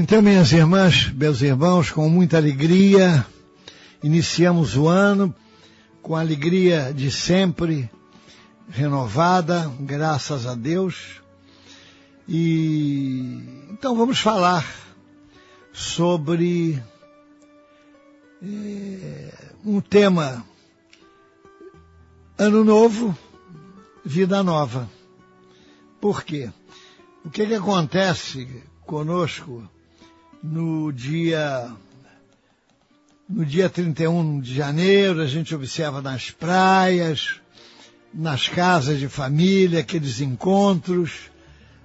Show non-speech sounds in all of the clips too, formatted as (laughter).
Então, minhas irmãs, meus irmãos, com muita alegria, iniciamos o ano com a alegria de sempre, renovada, graças a Deus. E então vamos falar sobre é, um tema Ano Novo, Vida Nova. Por quê? O que, que acontece conosco no dia no dia 31 de janeiro, a gente observa nas praias, nas casas de família, aqueles encontros,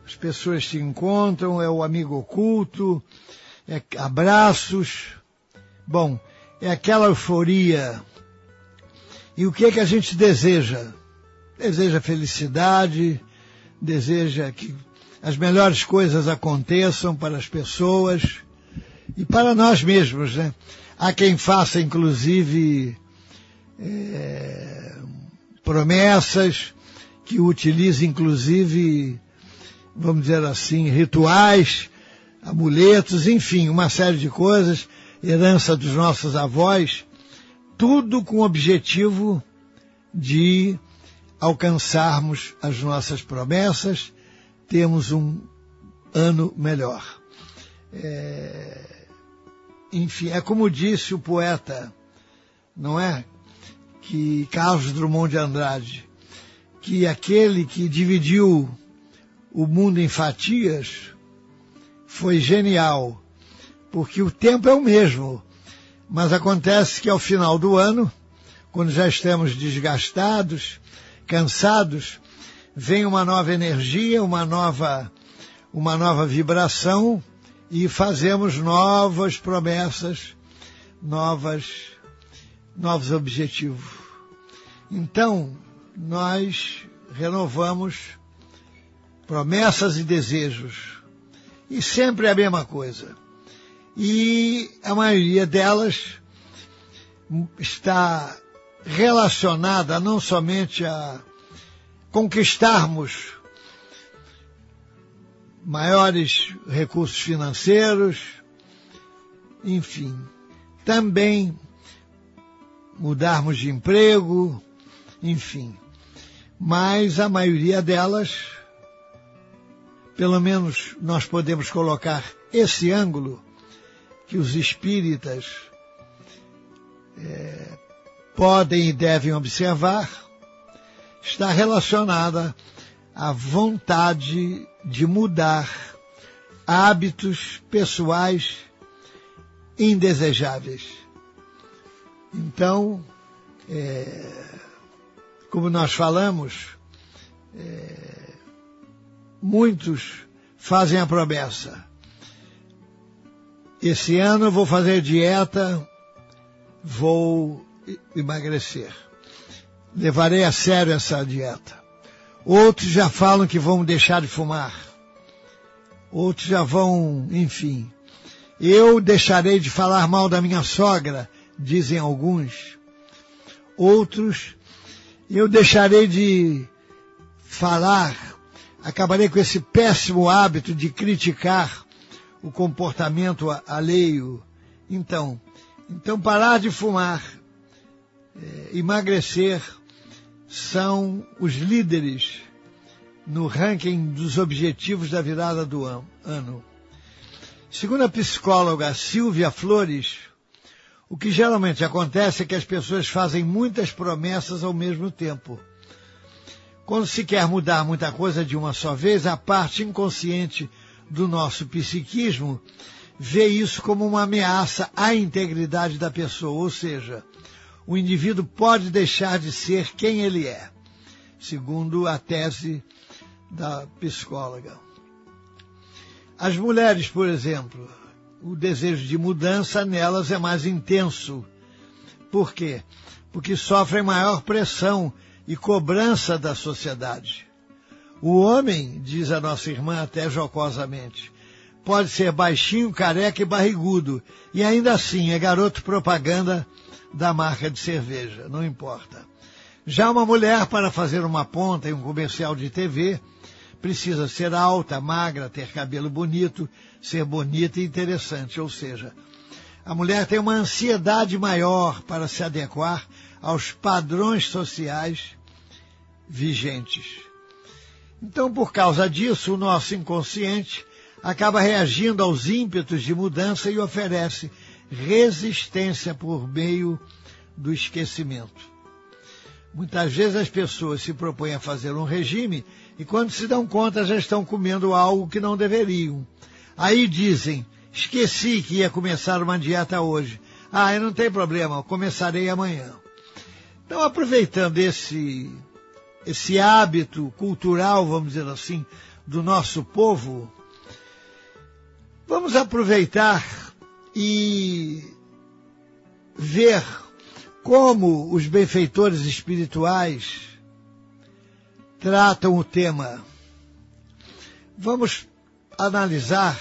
as pessoas se encontram, é o amigo oculto, é abraços. Bom, é aquela euforia. E o que é que a gente deseja? Deseja felicidade, deseja que as melhores coisas aconteçam para as pessoas e para nós mesmos, né? Há quem faça, inclusive, é, promessas, que utilize, inclusive, vamos dizer assim, rituais, amuletos, enfim, uma série de coisas, herança dos nossos avós, tudo com o objetivo de alcançarmos as nossas promessas temos um ano melhor. É... Enfim, é como disse o poeta, não é? Que Carlos Drummond de Andrade, que aquele que dividiu o mundo em fatias foi genial, porque o tempo é o mesmo, mas acontece que ao final do ano, quando já estamos desgastados, cansados, vem uma nova energia, uma nova, uma nova vibração e fazemos novas promessas, novas, novos objetivos. Então, nós renovamos promessas e desejos. E sempre é a mesma coisa. E a maioria delas está relacionada não somente a conquistarmos maiores recursos financeiros, enfim, também mudarmos de emprego, enfim. Mas a maioria delas, pelo menos nós podemos colocar esse ângulo que os espíritas é, podem e devem observar, está relacionada à vontade de mudar hábitos pessoais indesejáveis. Então, é, como nós falamos, é, muitos fazem a promessa. Esse ano vou fazer dieta, vou emagrecer levarei a sério essa dieta. Outros já falam que vão deixar de fumar. Outros já vão, enfim. Eu deixarei de falar mal da minha sogra, dizem alguns. Outros, eu deixarei de falar, acabarei com esse péssimo hábito de criticar o comportamento alheio. Então, então parar de fumar, é, emagrecer, são os líderes no ranking dos objetivos da virada do ano. Segundo a psicóloga Silvia Flores, O que geralmente acontece é que as pessoas fazem muitas promessas ao mesmo tempo. Quando se quer mudar muita coisa de uma só vez, a parte inconsciente do nosso psiquismo vê isso como uma ameaça à integridade da pessoa, ou seja, o indivíduo pode deixar de ser quem ele é, segundo a tese da psicóloga. As mulheres, por exemplo, o desejo de mudança nelas é mais intenso. Por quê? Porque sofrem maior pressão e cobrança da sociedade. O homem, diz a nossa irmã até jocosamente, pode ser baixinho, careca e barrigudo, e ainda assim é garoto propaganda da marca de cerveja, não importa. Já uma mulher, para fazer uma ponta em um comercial de TV, precisa ser alta, magra, ter cabelo bonito, ser bonita e interessante. Ou seja, a mulher tem uma ansiedade maior para se adequar aos padrões sociais vigentes. Então, por causa disso, o nosso inconsciente acaba reagindo aos ímpetos de mudança e oferece resistência por meio do esquecimento. Muitas vezes as pessoas se propõem a fazer um regime e quando se dão conta já estão comendo algo que não deveriam. Aí dizem, esqueci que ia começar uma dieta hoje. Ah, não tem problema, começarei amanhã. Então, aproveitando esse, esse hábito cultural, vamos dizer assim, do nosso povo, vamos aproveitar e ver como os benfeitores espirituais tratam o tema. Vamos analisar,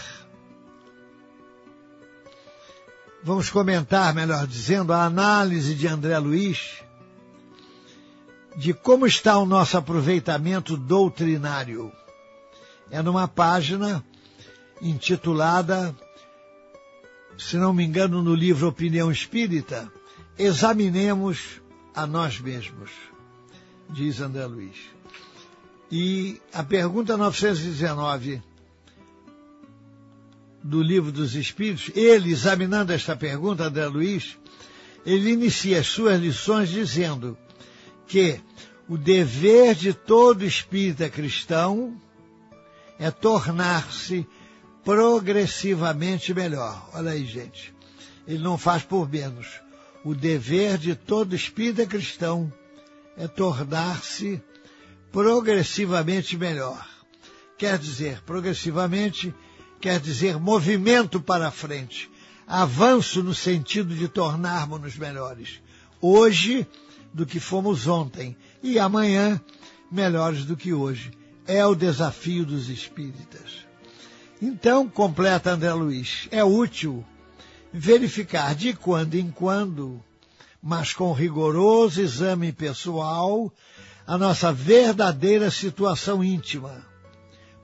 vamos comentar, melhor dizendo, a análise de André Luiz de como está o nosso aproveitamento doutrinário. É numa página intitulada, se não me engano, no livro Opinião Espírita, Examinemos a nós mesmos, diz André Luiz. E a pergunta 919 do Livro dos Espíritos, ele, examinando esta pergunta, André Luiz, ele inicia as suas lições dizendo que o dever de todo espírita cristão é tornar-se progressivamente melhor. Olha aí, gente. Ele não faz por menos. O dever de todo espírita cristão é tornar-se progressivamente melhor. Quer dizer, progressivamente, quer dizer movimento para frente, avanço no sentido de tornarmos-nos melhores. Hoje, do que fomos ontem, e amanhã, melhores do que hoje. É o desafio dos espíritas. Então, completa André Luiz, é útil verificar de quando em quando, mas com rigoroso exame pessoal, a nossa verdadeira situação íntima.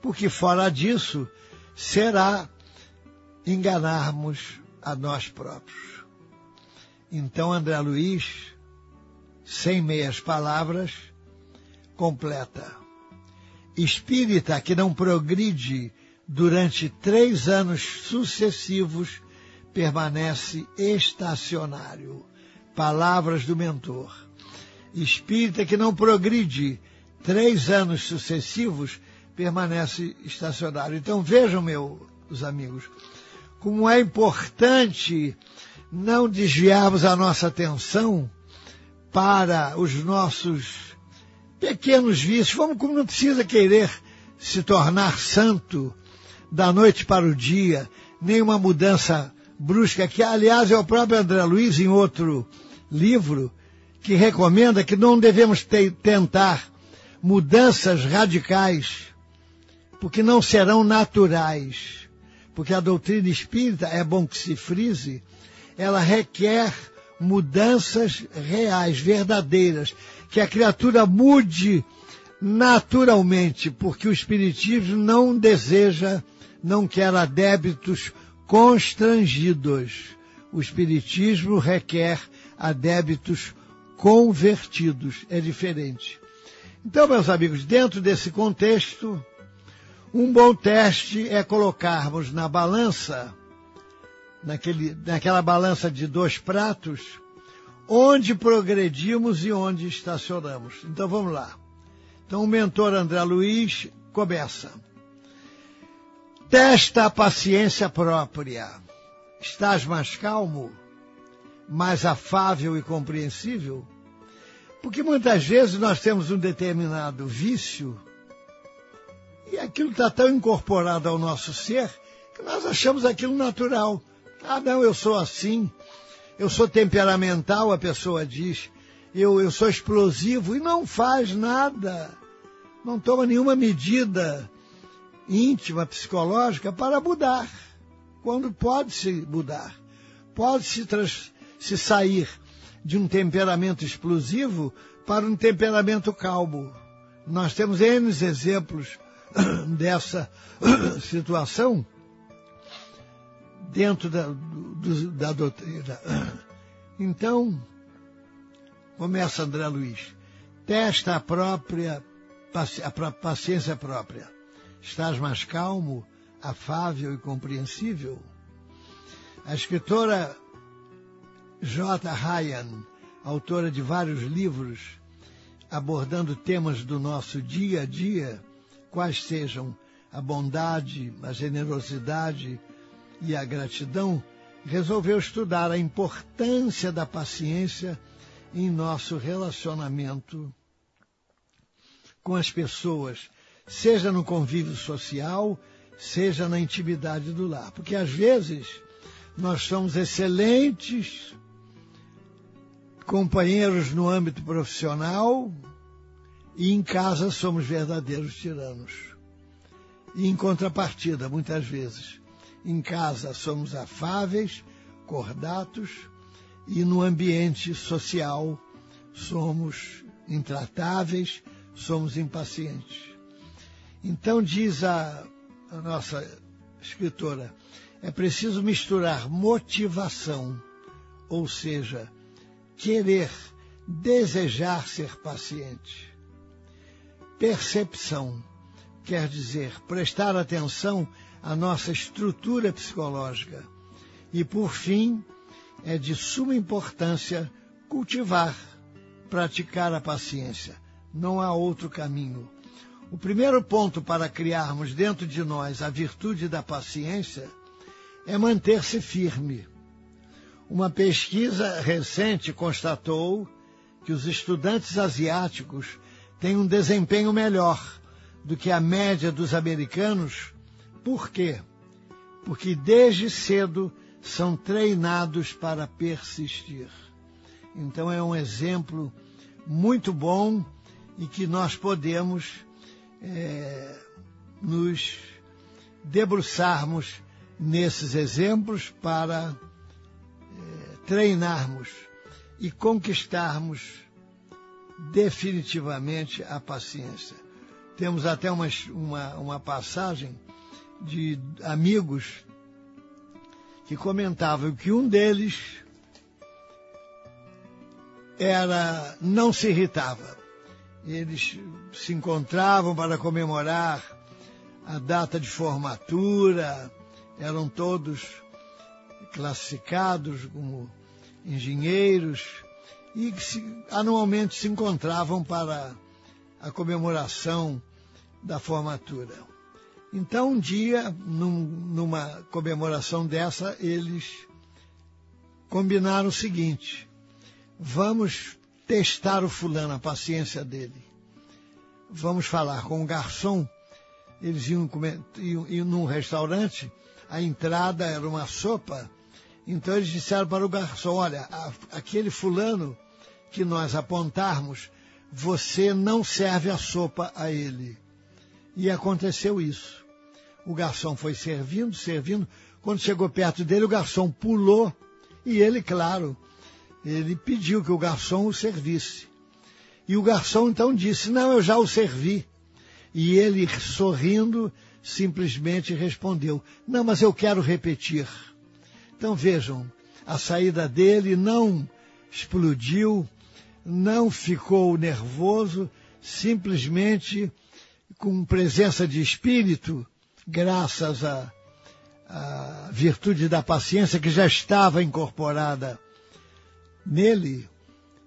Porque fora disso, será enganarmos a nós próprios. Então André Luiz, sem meias palavras, completa. Espírita que não progride durante três anos sucessivos permanece estacionário. Palavras do mentor espírita que não progride três anos sucessivos permanece estacionário. Então vejam, meus amigos, como é importante não desviarmos a nossa atenção para os nossos pequenos vícios. Vamos como não precisa querer se tornar santo da noite para o dia, nem uma mudança brusca, que aliás é o próprio André Luiz em outro livro, que recomenda que não devemos te tentar mudanças radicais, porque não serão naturais. Porque a doutrina espírita, é bom que se frise, ela requer mudanças reais, verdadeiras, que a criatura mude naturalmente, porque o Espiritismo não deseja, não quer adébitos constrangidos. O Espiritismo requer adébitos convertidos. É diferente. Então, meus amigos, dentro desse contexto, um bom teste é colocarmos na balança naquele, naquela balança de dois pratos, onde progredimos e onde estacionamos. Então vamos lá. Então o mentor André Luiz começa. Testa a paciência própria. Estás mais calmo, mais afável e compreensível? Porque muitas vezes nós temos um determinado vício e aquilo está tão incorporado ao nosso ser que nós achamos aquilo natural. Ah, não, eu sou assim, eu sou temperamental, a pessoa diz, eu, eu sou explosivo e não faz nada, não toma nenhuma medida íntima, psicológica para mudar, quando pode-se mudar, pode-se se sair de um temperamento explosivo para um temperamento calmo. Nós temos N exemplos (clears throat) dessa (clears throat) situação dentro da, do, da doutrina. (clears throat) Então, começa André Luiz, testa a própria a paciência própria. Estás mais calmo, afável e compreensível? A escritora J. Ryan, autora de vários livros abordando temas do nosso dia a dia, quais sejam a bondade, a generosidade e a gratidão, resolveu estudar a importância da paciência em nosso relacionamento com as pessoas, seja no convívio social, seja na intimidade do lar. Porque às vezes nós somos excelentes companheiros no âmbito profissional, e em casa somos verdadeiros tiranos. E em contrapartida, muitas vezes, em casa somos afáveis, cordatos, e no ambiente social somos intratáveis, somos impacientes. Então, diz a, a nossa escritora, é preciso misturar motivação, ou seja, querer, desejar ser paciente percepção, quer dizer, prestar atenção à nossa estrutura psicológica. E, por fim, é de suma importância cultivar, praticar a paciência. Não há outro caminho. O primeiro ponto para criarmos dentro de nós a virtude da paciência é manter-se firme. Uma pesquisa recente constatou que os estudantes asiáticos tem um desempenho melhor do que a média dos americanos. Por quê? Porque desde cedo são treinados para persistir. Então é um exemplo muito bom e que nós podemos é, nos debruçarmos nesses exemplos para é, treinarmos e conquistarmos definitivamente a paciência. Temos até uma, uma, uma passagem de amigos que comentavam que um deles era não se irritava. Eles se encontravam para comemorar a data de formatura, eram todos classificados como engenheiros, e se, anualmente se encontravam para a comemoração da formatura. Então, um dia, num, numa comemoração dessa, eles combinaram o seguinte: vamos testar o fulano, a paciência dele. Vamos falar com o garçom. Eles iam, comer, iam, iam num restaurante, a entrada era uma sopa então eles disseram para o garçom: olha, aquele fulano que nós apontarmos, você não serve a sopa a ele. E aconteceu isso. O garçom foi servindo, servindo. Quando chegou perto dele, o garçom pulou e ele, claro, ele pediu que o garçom o servisse. E o garçom então disse: Não, eu já o servi. E ele, sorrindo, simplesmente respondeu: Não, mas eu quero repetir. Então vejam, a saída dele não explodiu, não ficou nervoso, simplesmente com presença de espírito, graças a virtude da paciência que já estava incorporada nele,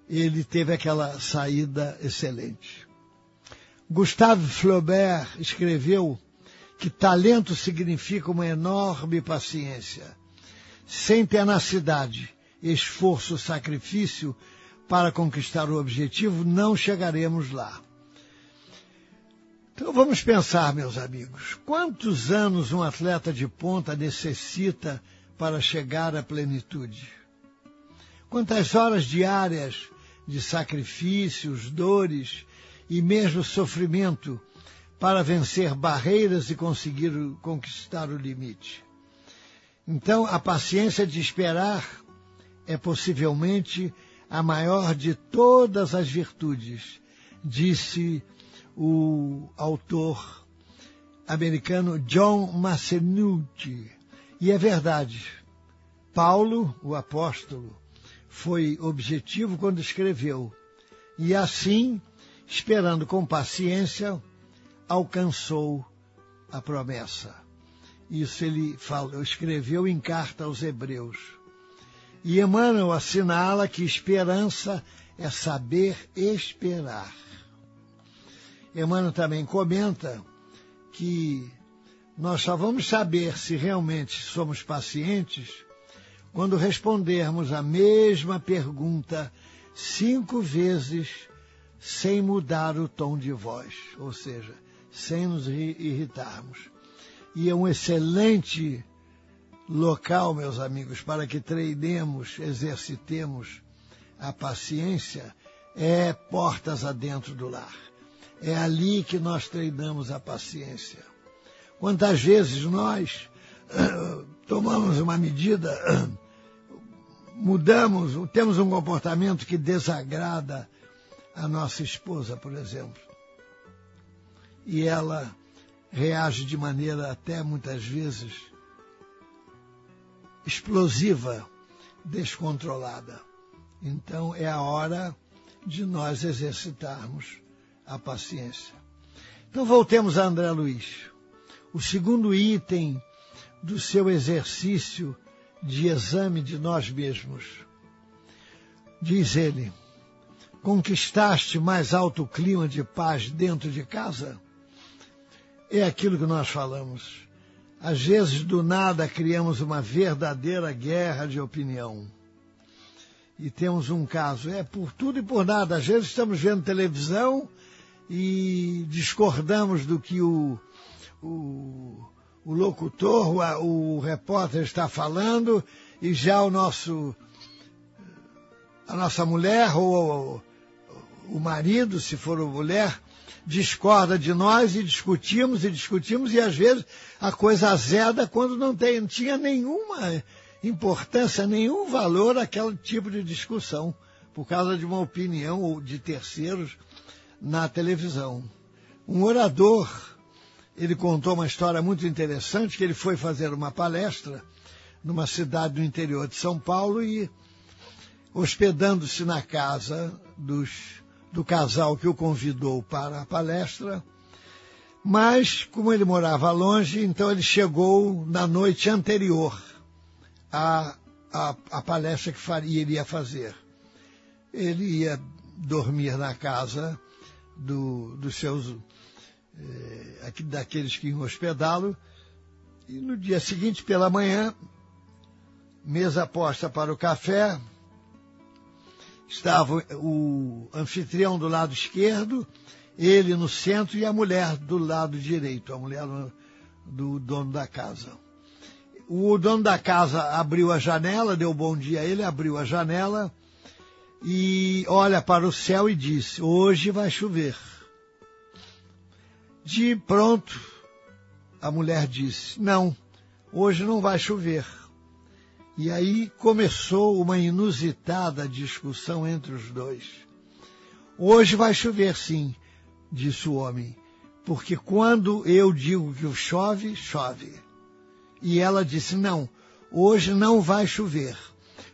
ele teve aquela saída excelente. Gustave Flaubert escreveu que talento significa uma enorme paciência. Sem tenacidade, esforço, sacrifício para conquistar o objetivo, não chegaremos lá. Então vamos pensar, meus amigos, quantos anos um atleta de ponta necessita para chegar à plenitude? Quantas horas diárias de sacrifícios, dores e mesmo sofrimento para vencer barreiras e conseguir conquistar o limite? Então, a paciência de esperar é possivelmente a maior de todas as virtudes, disse o autor americano John Massenucci. E é verdade. Paulo, o apóstolo, foi objetivo quando escreveu. E assim, esperando com paciência, alcançou a promessa. Isso ele falou, escreveu em carta aos Hebreus. E Emmanuel assinala que esperança é saber esperar. Emmanuel também comenta que nós só vamos saber se realmente somos pacientes quando respondermos a mesma pergunta cinco vezes sem mudar o tom de voz, ou seja, sem nos irritarmos. E é um excelente local, meus amigos, para que treinemos, exercitemos a paciência, é portas adentro do lar. É ali que nós treinamos a paciência. Quantas vezes nós (coughs) tomamos uma medida, (coughs) mudamos, temos um comportamento que desagrada a nossa esposa, por exemplo. E ela reage de maneira até muitas vezes explosiva, descontrolada. Então é a hora de nós exercitarmos a paciência. Então voltemos a André Luiz. O segundo item do seu exercício de exame de nós mesmos. Diz ele, conquistaste mais alto clima de paz dentro de casa? É aquilo que nós falamos. Às vezes, do nada, criamos uma verdadeira guerra de opinião. E temos um caso, é por tudo e por nada. Às vezes estamos vendo televisão e discordamos do que o, o, o locutor, o, o repórter está falando, e já o nosso, a nossa mulher ou o marido, se for mulher, discorda de nós e discutimos e discutimos, e às vezes a coisa azeda quando não, tem, não tinha nenhuma importância, nenhum valor aquele tipo de discussão, por causa de uma opinião ou de terceiros na televisão. Um orador, ele contou uma história muito interessante, que ele foi fazer uma palestra numa cidade do interior de São Paulo e hospedando-se na casa dos, do casal que o convidou para a palestra, mas como ele morava longe, então ele chegou na noite anterior à, à, à palestra que faria, iria fazer. Ele ia dormir na casa do, dos seus, daqueles que iam hospedá-lo. E no dia seguinte, pela manhã, mesa posta para o café, estava o anfitrião do lado esquerdo, ele no centro e a mulher do lado direito, a mulher do dono da casa. O dono da casa abriu a janela, deu bom dia a ele, abriu a janela e olha para o céu e diz: Hoje vai chover. De pronto, a mulher disse: Não, hoje não vai chover. E aí começou uma inusitada discussão entre os dois. Hoje vai chover, sim, disse o homem, porque quando eu digo que chove, chove. E ela disse: Não, hoje não vai chover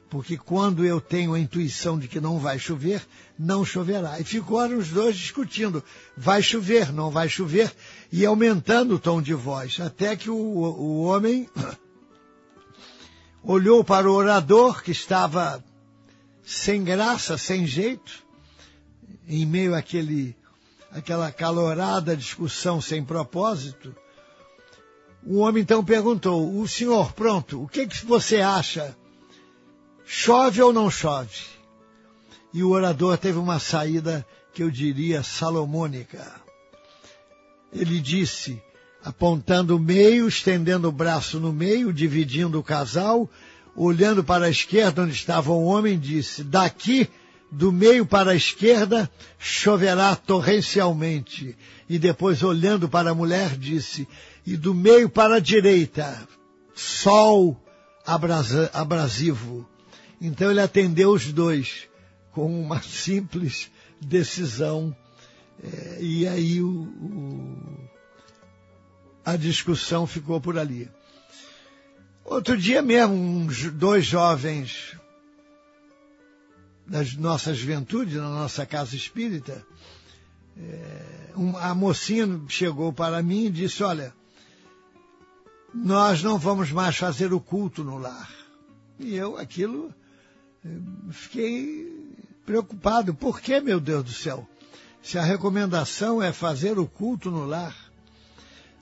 porque quando eu tenho a intuição de que não vai chover, não choverá. E ficaram os dois discutindo, vai chover, não vai chover, e aumentando o tom de voz, até que o, o homem (coughs) olhou para o orador que estava sem graça, sem jeito, em meio àquele, àquela calorada discussão sem propósito. O homem então perguntou: O senhor, pronto, o que, que você acha? Chove ou não chove? E o orador teve uma saída que eu diria salomônica. Ele disse: apontando o meio, estendendo o braço no meio, dividindo o casal, olhando para a esquerda onde estava o homem, disse: Daqui, do meio para a esquerda, choverá torrencialmente. E depois, olhando para a mulher, disse: E do meio para a direita, sol abrasivo. Então ele atendeu os dois com uma (laughs) simples decisão. É, e aí o, o a discussão ficou por ali. Outro dia mesmo, uns dois jovens da nossa juventude, na nossa casa espírita, é, a mocinha chegou para mim e disse, olha, nós não vamos mais fazer o culto no lar. E eu, aquilo, fiquei preocupado. Por que, meu Deus do céu? Se a recomendação é fazer o culto no lar,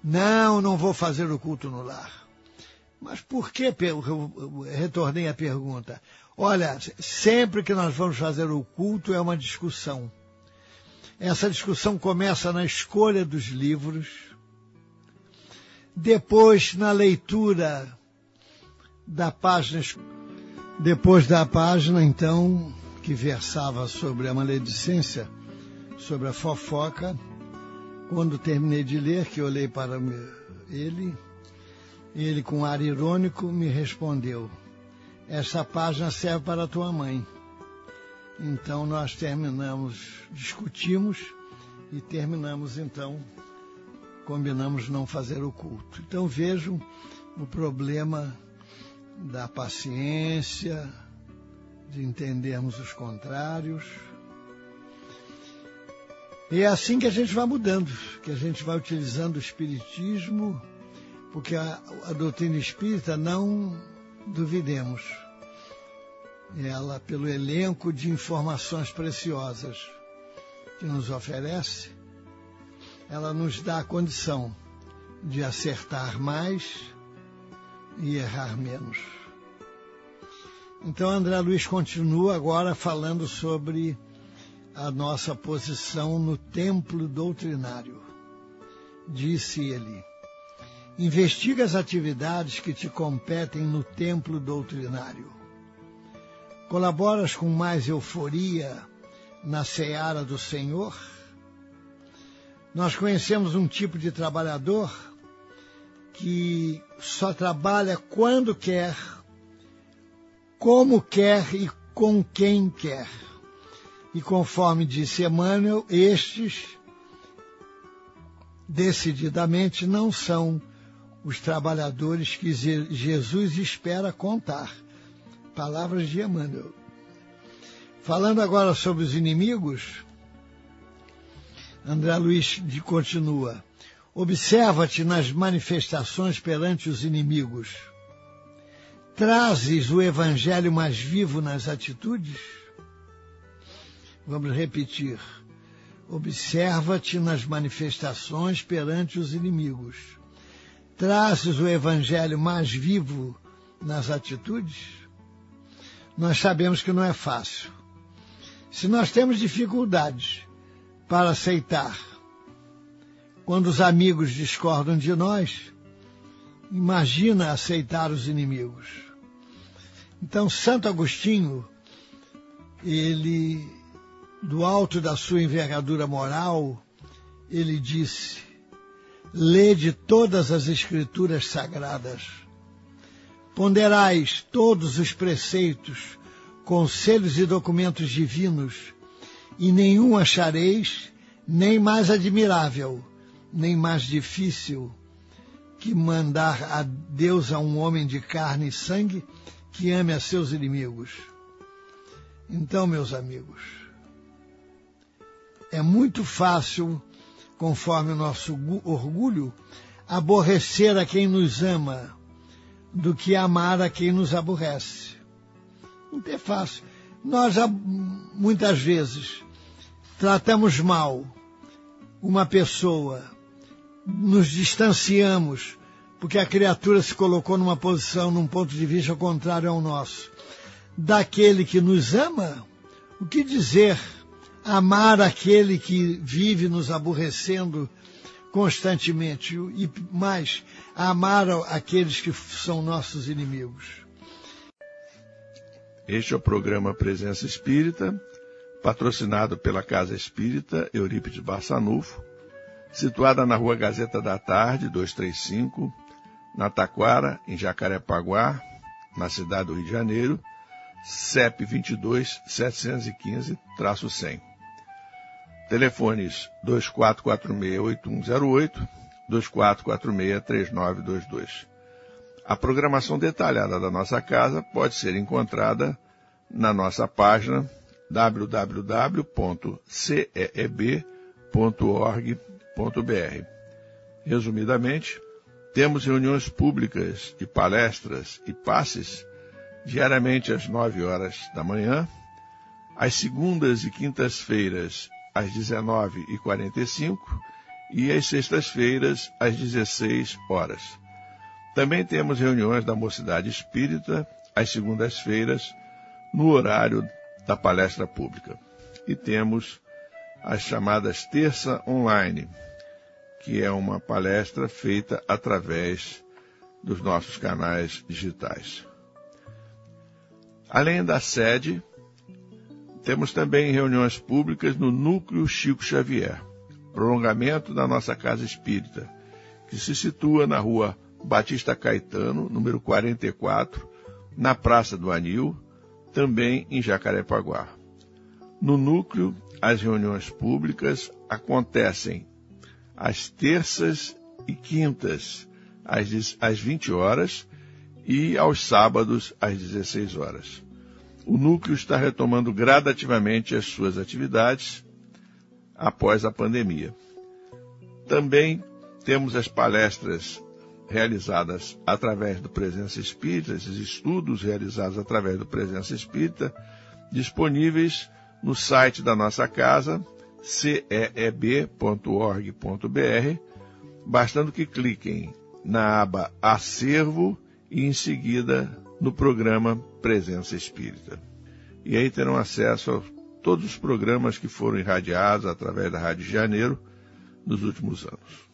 não, não vou fazer o culto no lar. Mas por que? Eu retornei a pergunta. Olha, sempre que nós vamos fazer o culto é uma discussão. Essa discussão começa na escolha dos livros, depois na leitura da página, depois da página, então, que versava sobre a maledicência, sobre a fofoca, quando terminei de ler, que olhei para ele, ele com ar irônico me respondeu: Essa página serve para tua mãe. Então nós terminamos, discutimos e terminamos então, combinamos não fazer o culto. Então vejam o problema da paciência, de entendermos os contrários. E é assim que a gente vai mudando, que a gente vai utilizando o Espiritismo, porque a, a doutrina espírita, não duvidemos, ela, pelo elenco de informações preciosas que nos oferece, ela nos dá a condição de acertar mais e errar menos. Então André Luiz continua agora falando sobre a nossa posição no templo doutrinário. Disse ele: investiga as atividades que te competem no templo doutrinário. Colaboras com mais euforia na seara do Senhor? Nós conhecemos um tipo de trabalhador que só trabalha quando quer, como quer e com quem quer. E conforme disse Emmanuel, estes decididamente não são os trabalhadores que Jesus espera contar. Palavras de Emmanuel. Falando agora sobre os inimigos, André Luiz continua. Observa-te nas manifestações perante os inimigos. Trazes o evangelho mais vivo nas atitudes? Vamos repetir. Observa-te nas manifestações perante os inimigos. Trazes o evangelho mais vivo nas atitudes? Nós sabemos que não é fácil. Se nós temos dificuldades para aceitar quando os amigos discordam de nós, imagina aceitar os inimigos. Então, Santo Agostinho, ele do alto da sua envergadura moral, ele disse: Lede todas as Escrituras sagradas, ponderais todos os preceitos, conselhos e documentos divinos, e nenhum achareis nem mais admirável, nem mais difícil que mandar a Deus a um homem de carne e sangue que ame a seus inimigos. Então, meus amigos, é muito fácil, conforme o nosso orgulho, aborrecer a quem nos ama, do que amar a quem nos aborrece. Não é fácil. Nós, muitas vezes, tratamos mal uma pessoa, nos distanciamos, porque a criatura se colocou numa posição, num ponto de vista contrário ao nosso. Daquele que nos ama, o que dizer? Amar aquele que vive nos aborrecendo constantemente e mais, amar aqueles que são nossos inimigos. Este é o programa Presença Espírita, patrocinado pela Casa Espírita Eurípides Barçanufo, situada na Rua Gazeta da Tarde, 235, na Taquara, em Jacarepaguá, na cidade do Rio de Janeiro, CEP 22 715-100. Telefones 2446-8108, 2446-3922. A programação detalhada da nossa casa pode ser encontrada na nossa página www.ceeb.org.br. Resumidamente, temos reuniões públicas de palestras e passes diariamente às 9 horas da manhã, às segundas e quintas-feiras às 19h45 e às sextas-feiras às 16 horas. Também temos reuniões da Mocidade Espírita às segundas-feiras no horário da palestra pública. E temos as chamadas Terça Online, que é uma palestra feita através dos nossos canais digitais. Além da sede, temos também reuniões públicas no Núcleo Chico Xavier, prolongamento da nossa casa espírita, que se situa na rua Batista Caetano, número 44, na Praça do Anil, também em Jacarepaguá. No núcleo, as reuniões públicas acontecem às terças e quintas, às 20 horas, e aos sábados, às 16 horas. O núcleo está retomando gradativamente as suas atividades após a pandemia. Também temos as palestras realizadas através do Presença Espírita, esses estudos realizados através do Presença Espírita, disponíveis no site da nossa casa, ceeb.org.br, bastando que cliquem na aba Acervo e em seguida no programa Presença Espírita. E aí terão acesso a todos os programas que foram irradiados através da Rádio Janeiro nos últimos anos.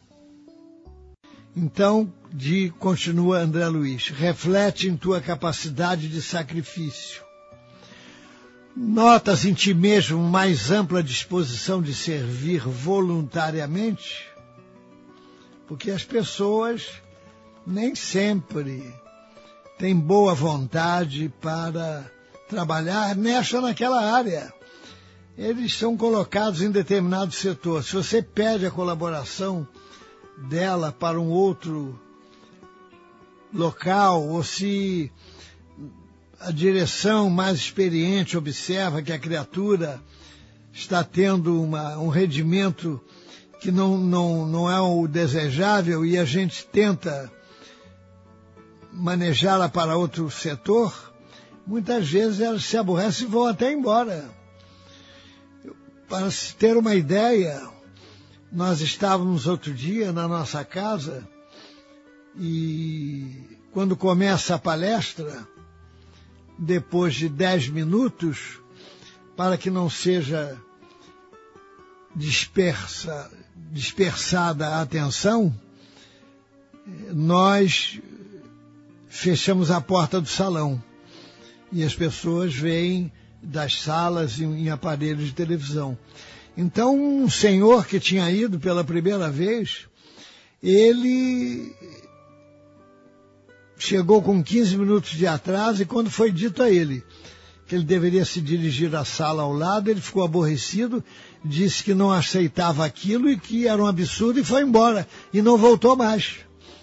Então, de, continua André Luiz, reflete em tua capacidade de sacrifício. Notas em ti mesmo mais ampla disposição de servir voluntariamente? Porque as pessoas nem sempre têm boa vontade para trabalhar nessa ou naquela área. Eles são colocados em determinado setor. Se você pede a colaboração dela para um outro local, ou se a direção mais experiente observa que a criatura está tendo uma, um rendimento que não, não, não é o desejável e a gente tenta manejá-la para outro setor, muitas vezes ela se aborrece e vão até embora. Para se ter uma ideia, nós estávamos outro dia na nossa casa e quando começa a palestra, depois de dez minutos, para que não seja dispersa, dispersada a atenção, nós fechamos a porta do salão e as pessoas veem das salas em aparelhos de televisão. Então, um senhor que tinha ido pela primeira vez, ele chegou com 15 minutos de atraso e quando foi dito a ele que ele deveria se dirigir à sala ao lado, ele ficou aborrecido, disse que não aceitava aquilo e que era um absurdo e foi embora e não voltou mais.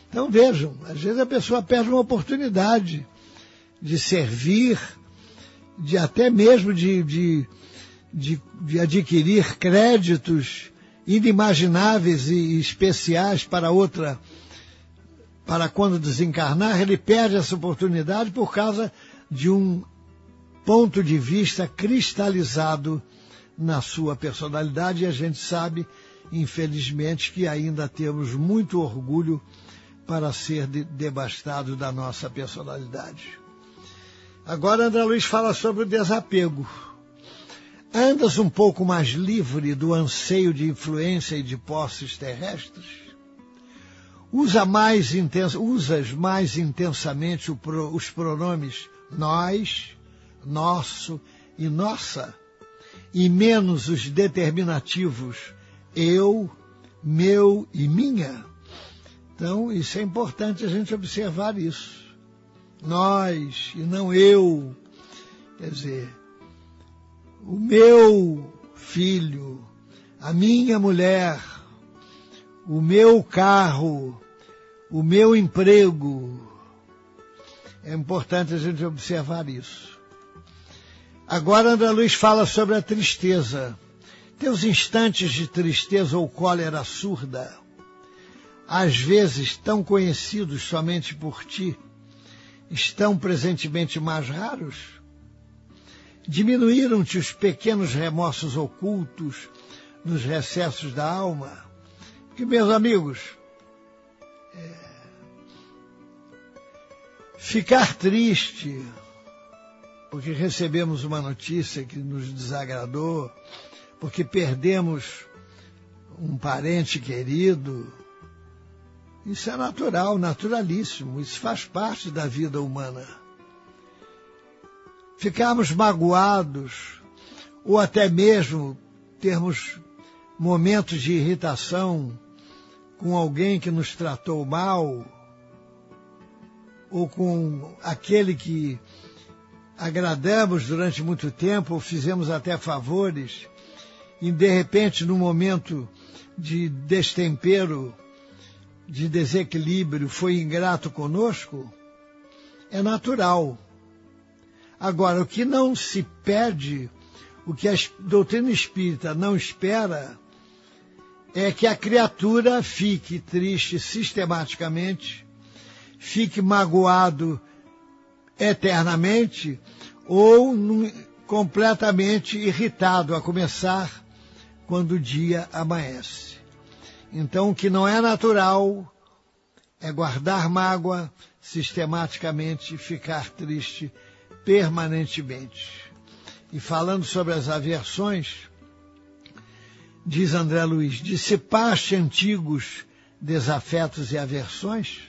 Então vejam, às vezes a pessoa perde uma oportunidade de servir, de até mesmo de, de de, de adquirir créditos inimagináveis e especiais para outra para quando desencarnar, ele perde essa oportunidade por causa de um ponto de vista cristalizado na sua personalidade e a gente sabe, infelizmente, que ainda temos muito orgulho para ser de, devastado da nossa personalidade. Agora André Luiz fala sobre o desapego. Andas um pouco mais livre do anseio de influência e de posses terrestres? Usa mais intens, usas mais intensamente pro, os pronomes nós, nosso e nossa, e menos os determinativos eu, meu e minha? Então, isso é importante a gente observar isso. Nós e não eu. Quer dizer, o meu filho, a minha mulher, o meu carro, o meu emprego. É importante a gente observar isso. Agora André Luiz fala sobre a tristeza. Teus instantes de tristeza ou cólera surda, às vezes tão conhecidos somente por ti, estão presentemente mais raros? Diminuíram-te os pequenos remorsos ocultos nos recessos da alma? Que, meus amigos, é... ficar triste porque recebemos uma notícia que nos desagradou, porque perdemos um parente querido, isso é natural, naturalíssimo, isso faz parte da vida humana. Ficarmos magoados ou até mesmo termos momentos de irritação com alguém que nos tratou mal ou com aquele que agradamos durante muito tempo ou fizemos até favores e de repente no momento de destempero, de desequilíbrio, foi ingrato conosco, é natural. Agora, o que não se pede, o que a doutrina espírita não espera, é que a criatura fique triste sistematicamente, fique magoado eternamente ou completamente irritado, a começar quando o dia amanhece. Então, o que não é natural é guardar mágoa sistematicamente, ficar triste permanentemente. E falando sobre as aversões, diz André Luiz, dissipaste antigos desafetos e aversões?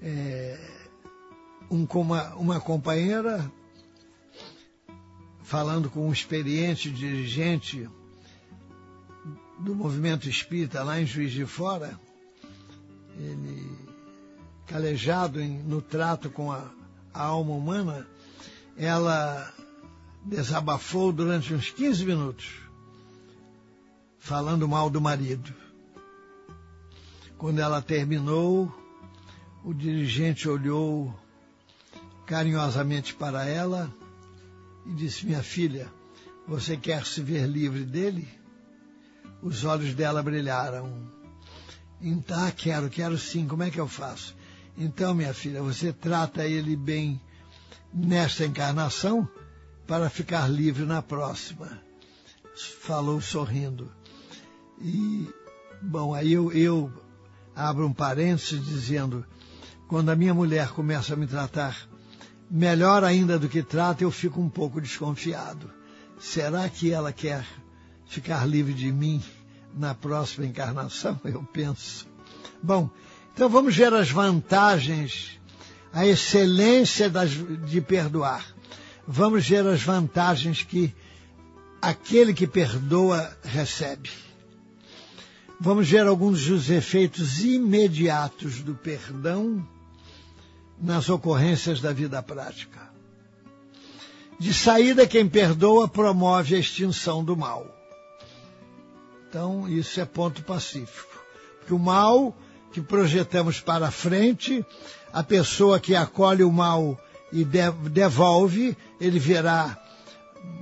É, um, uma, uma companheira, falando com um experiente dirigente do movimento espírita lá em Juiz de Fora, ele calejado em, no trato com a, a alma humana, ela desabafou durante uns 15 minutos, falando mal do marido. Quando ela terminou, o dirigente olhou carinhosamente para ela e disse: Minha filha, você quer se ver livre dele? Os olhos dela brilharam. Então, quero, quero sim, como é que eu faço? Então, minha filha, você trata ele bem nesta encarnação para ficar livre na próxima. Falou sorrindo. E, bom, aí eu, eu abro um parênteses dizendo: quando a minha mulher começa a me tratar melhor ainda do que trata, eu fico um pouco desconfiado. Será que ela quer ficar livre de mim na próxima encarnação? (laughs) Eu penso. Bom, então vamos ver as vantagens, a excelência das, de perdoar. Vamos ver as vantagens que aquele que perdoa recebe. Vamos ver alguns dos efeitos imediatos do perdão nas ocorrências da vida prática. De saída, quem perdoa promove a extinção do mal. Então, isso é ponto pacífico. Porque o mal que projetamos para frente, a pessoa que acolhe o mal e devolve, ele verá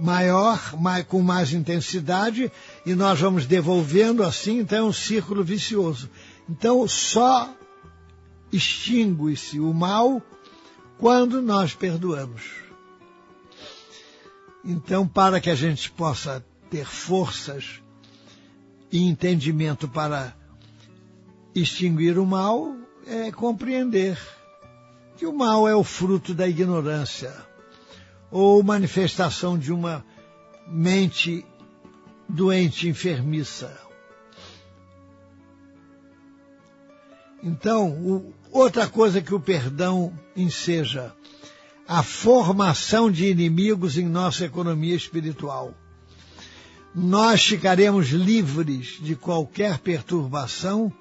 maior, com mais intensidade, e nós vamos devolvendo assim, então é um círculo vicioso. Então, só extingue-se o mal quando nós perdoamos. Então, para que a gente possa ter forças e entendimento para extinguir o mal, é compreender que o mal é o fruto da ignorância ou manifestação de uma mente doente, enfermiça. Então, o, outra coisa que o perdão enseja, a formação de inimigos em nossa economia espiritual. Nós ficaremos livres de qualquer perturbação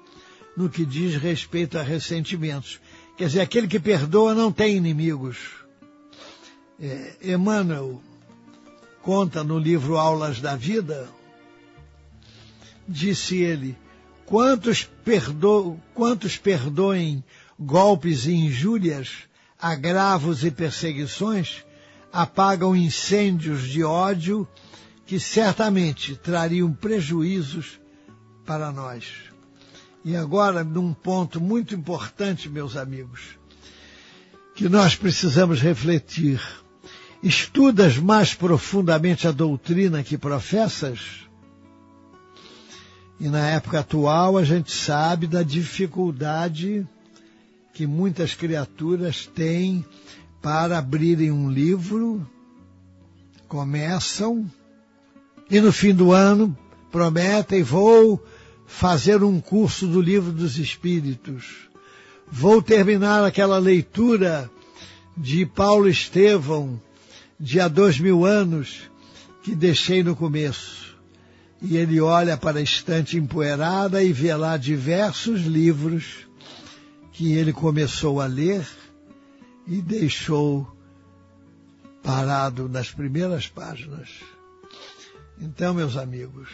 no que diz respeito a ressentimentos. Quer dizer, aquele que perdoa não tem inimigos. É, Emmanuel conta no livro Aulas da Vida, disse ele, quantos, perdo, quantos perdoem golpes e injúrias, agravos e perseguições, apagam incêndios de ódio que certamente trariam prejuízos para nós. E agora, num ponto muito importante, meus amigos, que nós precisamos refletir. Estudas mais profundamente a doutrina que professas? E na época atual a gente sabe da dificuldade que muitas criaturas têm para abrirem um livro, começam e no fim do ano prometem vou fazer um curso do livro dos Espíritos. Vou terminar aquela leitura de Paulo Estevão, de há dois mil anos, que deixei no começo. E ele olha para a estante empoeirada e vê lá diversos livros que ele começou a ler e deixou parado nas primeiras páginas. Então, meus amigos,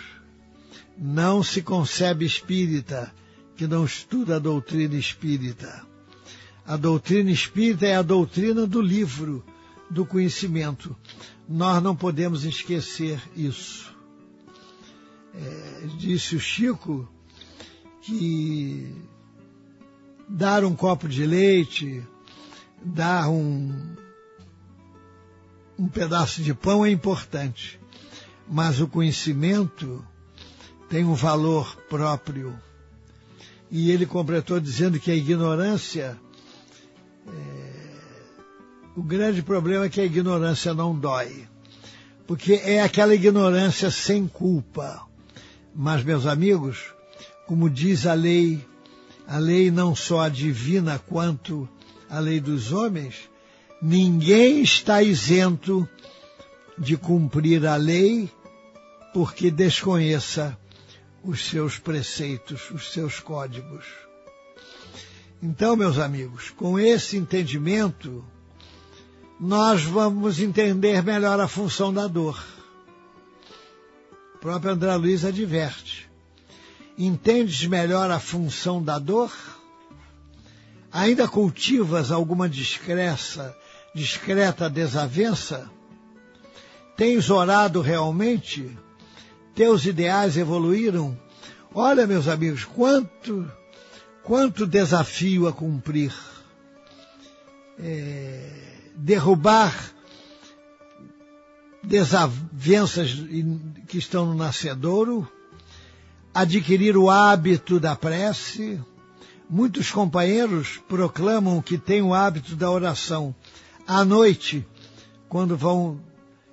não se concebe espírita que não estuda a doutrina espírita. A doutrina espírita é a doutrina do livro, do conhecimento. Nós não podemos esquecer isso. É, disse o Chico que dar um copo de leite, dar um, um pedaço de pão é importante, mas o conhecimento tem um valor próprio. E ele completou dizendo que a ignorância, o grande problema é que a ignorância não dói, porque é aquela ignorância sem culpa. Mas, meus amigos, como diz a lei, a lei não só a divina quanto a lei dos homens, ninguém está isento de cumprir a lei porque desconheça os seus preceitos, os seus códigos. Então, meus amigos, com esse entendimento, nós vamos entender melhor a função da dor. O próprio André Luiz adverte. Entendes melhor a função da dor? Ainda cultivas alguma discreta, discreta desavença? Tens orado realmente? teus ideais evoluíram? Olha, meus amigos, quanto, quanto desafio a cumprir. É, derrubar desavenças que estão no nascedouro, adquirir o hábito da prece. Muitos companheiros proclamam que têm o hábito da oração à noite, quando vão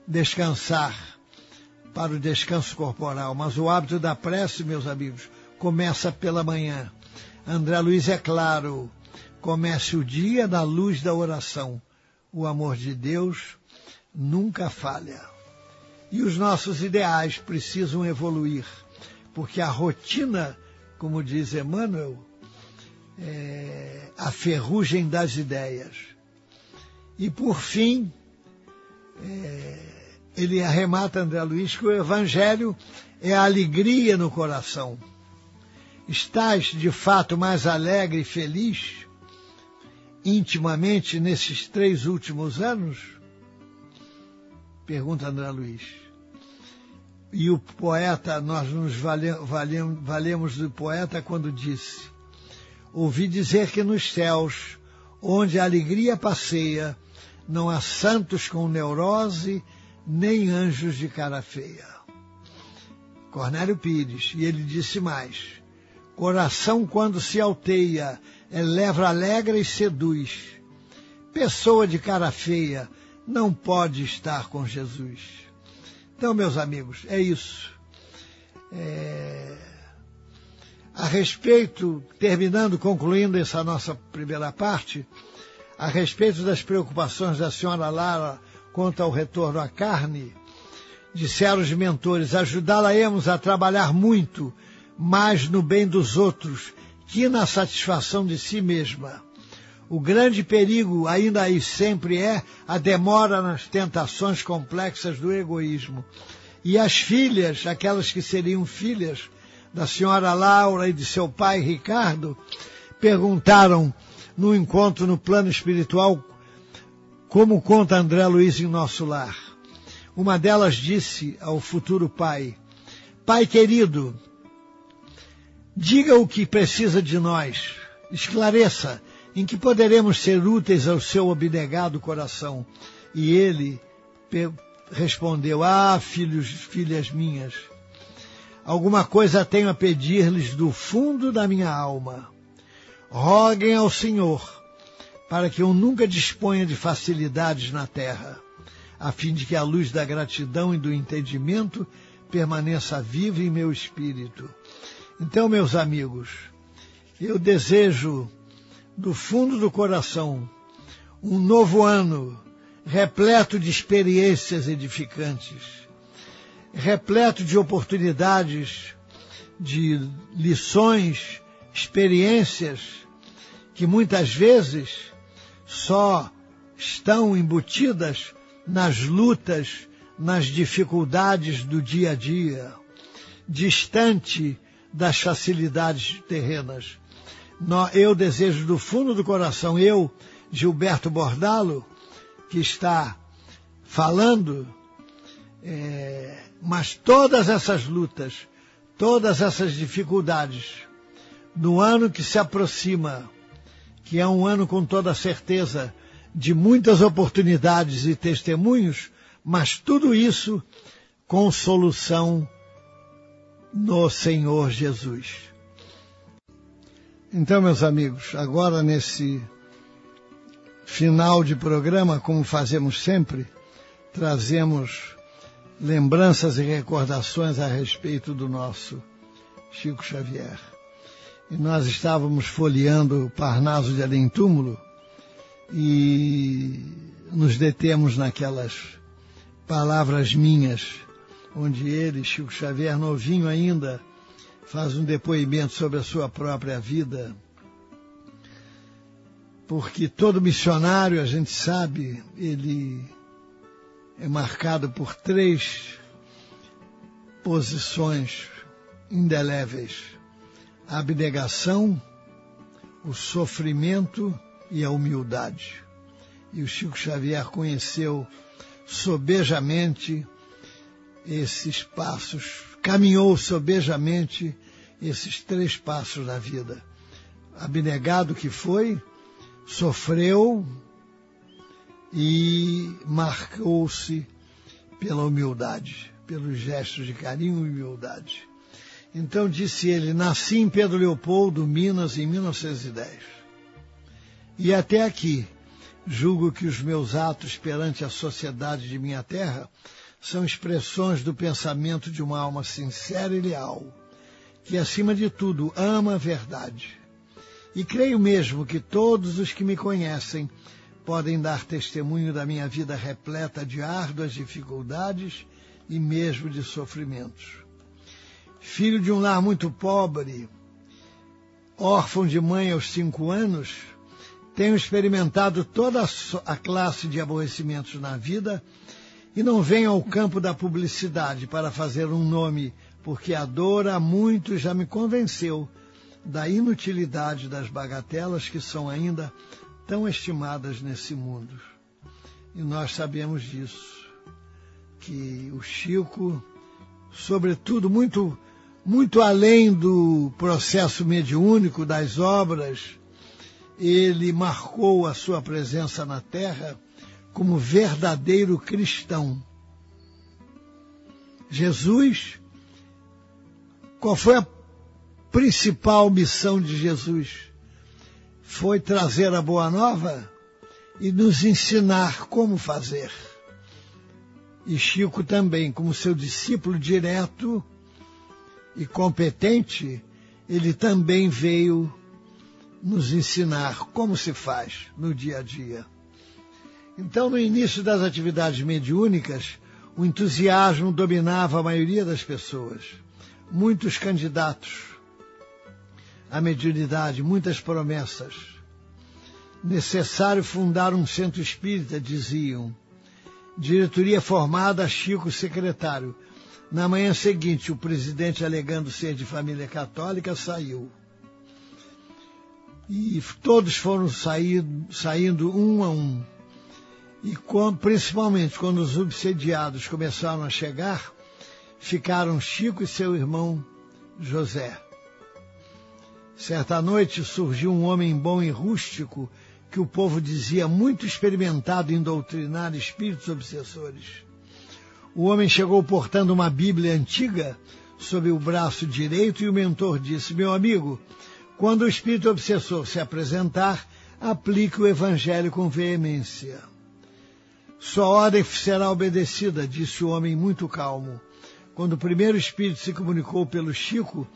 descansar para o descanso corporal, mas o hábito da prece, meus amigos, começa pela manhã. André Luiz é claro, comece o dia na luz da oração. O amor de Deus nunca falha. E os nossos ideais precisam evoluir, porque a rotina, como diz Emmanuel, é a ferrugem das ideias. E por fim, é, ele arremata André Luiz que o Evangelho é a alegria no coração. Estás de fato mais alegre e feliz intimamente nesses três últimos anos? Pergunta André Luiz. E o poeta, nós nos valemos, valemos do poeta quando disse: ouvi dizer que nos céus, onde a alegria passeia, não há santos com neurose, nem anjos de cara feia. Cornélio Pires, e ele disse mais, coração quando se alteia, eleva alegre e seduz. Pessoa de cara feia não pode estar com Jesus. Então, meus amigos, é isso. É... A respeito, terminando, concluindo essa nossa primeira parte, a respeito das preocupações da senhora Lara quanto ao retorno à carne, disseram os mentores, ajudá-la-emos a trabalhar muito mais no bem dos outros que na satisfação de si mesma. O grande perigo ainda aí sempre é a demora nas tentações complexas do egoísmo. E as filhas, aquelas que seriam filhas da senhora Laura e de seu pai Ricardo, perguntaram no encontro no plano espiritual, como conta André Luiz em nosso lar. Uma delas disse ao futuro pai, Pai querido, diga o que precisa de nós, esclareça em que poderemos ser úteis ao seu abnegado coração. E ele respondeu, ah, filhos, filhas minhas, alguma coisa tenho a pedir-lhes do fundo da minha alma. Roguem ao Senhor para que eu nunca disponha de facilidades na terra, a fim de que a luz da gratidão e do entendimento permaneça viva em meu espírito. Então, meus amigos, eu desejo do fundo do coração um novo ano repleto de experiências edificantes, repleto de oportunidades, de lições, experiências que muitas vezes só estão embutidas nas lutas, nas dificuldades do dia a dia, distante das facilidades terrenas. Eu desejo do fundo do coração, eu, Gilberto Bordalo, que está falando, é, mas todas essas lutas, todas essas dificuldades, no ano que se aproxima, que é um ano com toda certeza de muitas oportunidades e testemunhos, mas tudo isso com solução no Senhor Jesus. Então, meus amigos, agora nesse final de programa, como fazemos sempre, trazemos lembranças e recordações a respeito do nosso Chico Xavier e nós estávamos folheando o Parnaso de Além Túmulo e nos detemos naquelas palavras minhas, onde ele, Chico Xavier, novinho ainda, faz um depoimento sobre a sua própria vida. Porque todo missionário, a gente sabe, ele é marcado por três posições indeléveis a abnegação, o sofrimento e a humildade. E o Chico Xavier conheceu sobejamente esses passos, caminhou sobejamente esses três passos da vida. Abnegado que foi, sofreu e marcou-se pela humildade, pelos gestos de carinho e humildade. Então disse ele, nasci em Pedro Leopoldo, Minas, em 1910. E até aqui, julgo que os meus atos perante a sociedade de minha terra são expressões do pensamento de uma alma sincera e leal, que acima de tudo ama a verdade. E creio mesmo que todos os que me conhecem podem dar testemunho da minha vida repleta de árduas dificuldades e mesmo de sofrimentos filho de um lar muito pobre, órfão de mãe aos cinco anos, tenho experimentado toda a classe de aborrecimentos na vida e não venho ao campo da publicidade para fazer um nome, porque a dor há muito já me convenceu da inutilidade das bagatelas que são ainda tão estimadas nesse mundo. E nós sabemos disso, que o Chico, sobretudo muito muito além do processo mediúnico das obras, ele marcou a sua presença na Terra como verdadeiro cristão. Jesus, qual foi a principal missão de Jesus? Foi trazer a boa nova e nos ensinar como fazer. E Chico também, como seu discípulo direto e competente, ele também veio nos ensinar como se faz no dia a dia. Então, no início das atividades mediúnicas, o entusiasmo dominava a maioria das pessoas. Muitos candidatos à mediunidade, muitas promessas. Necessário fundar um centro espírita, diziam. Diretoria formada, Chico secretário. Na manhã seguinte, o presidente, alegando ser de família católica, saiu. E todos foram sair, saindo um a um e principalmente quando os obsediados começaram a chegar, ficaram Chico e seu irmão José. Certa noite surgiu um homem bom e rústico que o povo dizia muito experimentado em doutrinar espíritos obsessores. O homem chegou portando uma Bíblia antiga sob o braço direito e o mentor disse: Meu amigo, quando o espírito obsessor se apresentar, aplique o evangelho com veemência. Sua ordem será obedecida, disse o homem muito calmo. Quando o primeiro espírito se comunicou pelo Chico,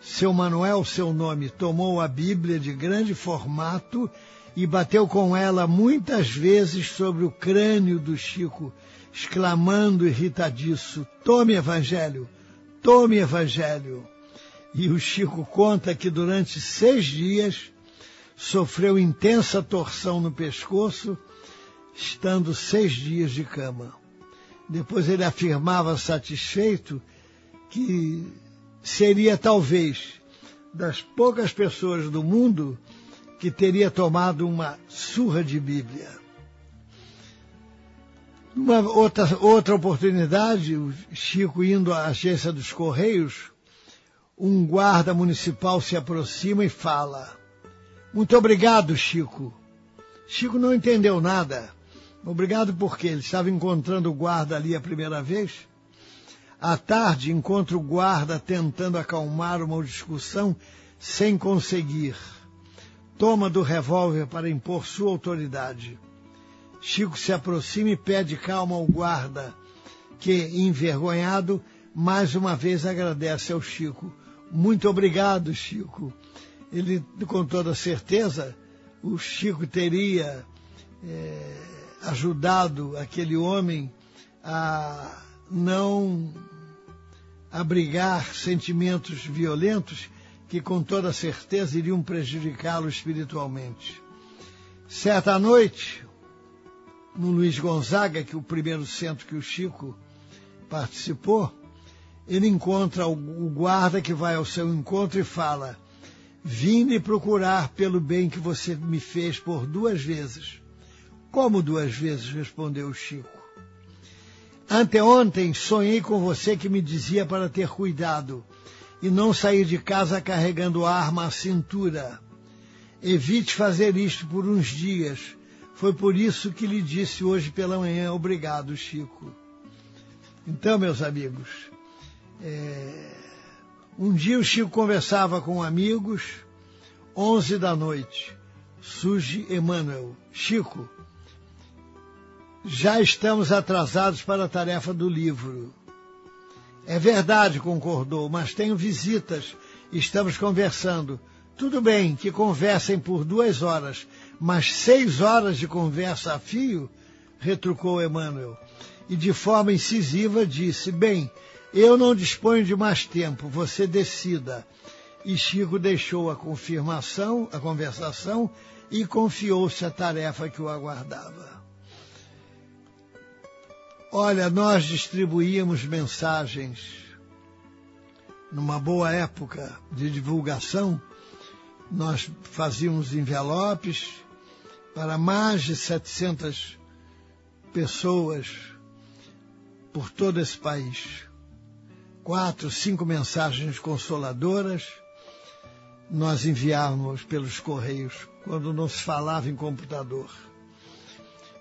seu Manuel, seu nome, tomou a Bíblia de grande formato e bateu com ela muitas vezes sobre o crânio do Chico, exclamando irritadiço: Tome Evangelho, tome Evangelho. E o Chico conta que durante seis dias sofreu intensa torção no pescoço estando seis dias de cama. Depois ele afirmava satisfeito que seria talvez das poucas pessoas do mundo que teria tomado uma surra de Bíblia. Uma outra, outra oportunidade, o Chico indo à agência dos Correios, um guarda municipal se aproxima e fala: Muito obrigado, Chico. Chico não entendeu nada. Obrigado porque ele estava encontrando o guarda ali a primeira vez. À tarde, encontra o guarda tentando acalmar uma discussão sem conseguir. Toma do revólver para impor sua autoridade. Chico se aproxima e pede calma ao guarda, que, envergonhado, mais uma vez agradece ao Chico. Muito obrigado, Chico. Ele, com toda certeza, o Chico teria. É ajudado aquele homem a não abrigar sentimentos violentos que com toda certeza iriam prejudicá-lo espiritualmente. Certa noite, no Luiz Gonzaga, que é o primeiro centro que o Chico participou, ele encontra o guarda que vai ao seu encontro e fala: Vim me procurar pelo bem que você me fez por duas vezes. Como duas vezes? respondeu Chico. Anteontem sonhei com você que me dizia para ter cuidado e não sair de casa carregando arma à cintura. Evite fazer isto por uns dias. Foi por isso que lhe disse hoje pela manhã, obrigado, Chico. Então, meus amigos, é... um dia o Chico conversava com amigos, onze da noite. Surge Emmanuel. Chico, já estamos atrasados para a tarefa do livro. É verdade, concordou, mas tenho visitas. Estamos conversando. Tudo bem que conversem por duas horas, mas seis horas de conversa a fio? retrucou Emmanuel. E de forma incisiva disse: Bem, eu não disponho de mais tempo, você decida. E Chico deixou a confirmação, a conversação, e confiou-se a tarefa que o aguardava. Olha, nós distribuíamos mensagens numa boa época de divulgação. Nós fazíamos envelopes para mais de 700 pessoas por todo esse país. quatro, cinco mensagens consoladoras nós enviávamos pelos correios quando não se falava em computador.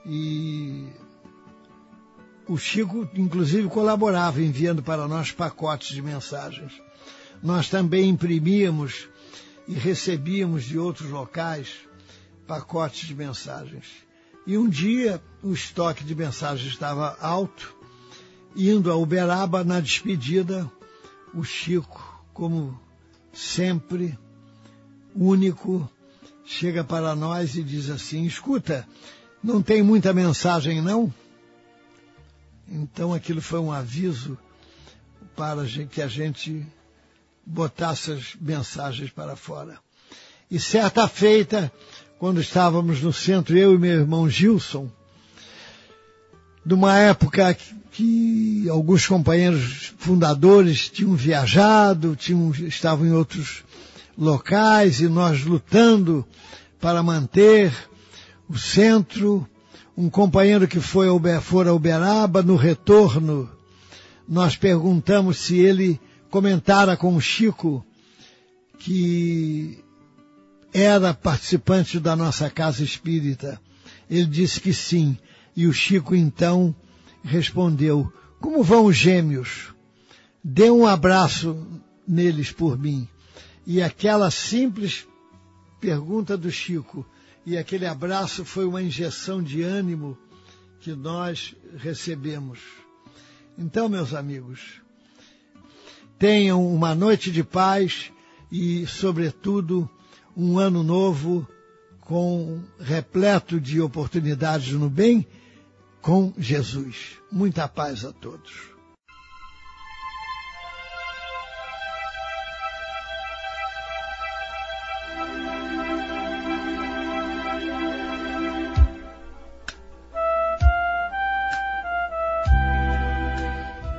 E o Chico, inclusive, colaborava enviando para nós pacotes de mensagens. Nós também imprimíamos e recebíamos de outros locais pacotes de mensagens. E um dia o estoque de mensagens estava alto, indo a Uberaba na despedida, o Chico, como sempre, único, chega para nós e diz assim: escuta, não tem muita mensagem não? Então aquilo foi um aviso para que a gente botasse as mensagens para fora. E certa feita, quando estávamos no centro, eu e meu irmão Gilson, numa época que, que alguns companheiros fundadores tinham viajado, tinham, estavam em outros locais e nós lutando para manter o centro. Um companheiro que foi ao, for a Uberaba, no retorno, nós perguntamos se ele comentara com o Chico que era participante da nossa casa espírita. Ele disse que sim. E o Chico então respondeu: Como vão os gêmeos? Dê um abraço neles por mim. E aquela simples pergunta do Chico e aquele abraço foi uma injeção de ânimo que nós recebemos. Então, meus amigos, tenham uma noite de paz e, sobretudo, um ano novo com repleto de oportunidades no bem com Jesus. Muita paz a todos.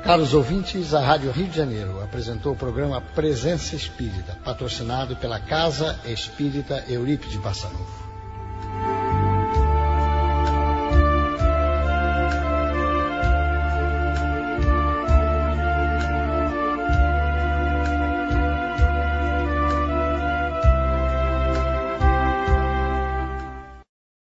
Caros ouvintes, a Rádio Rio de Janeiro apresentou o programa Presença Espírita, patrocinado pela Casa Espírita Eurípides Barçanufo.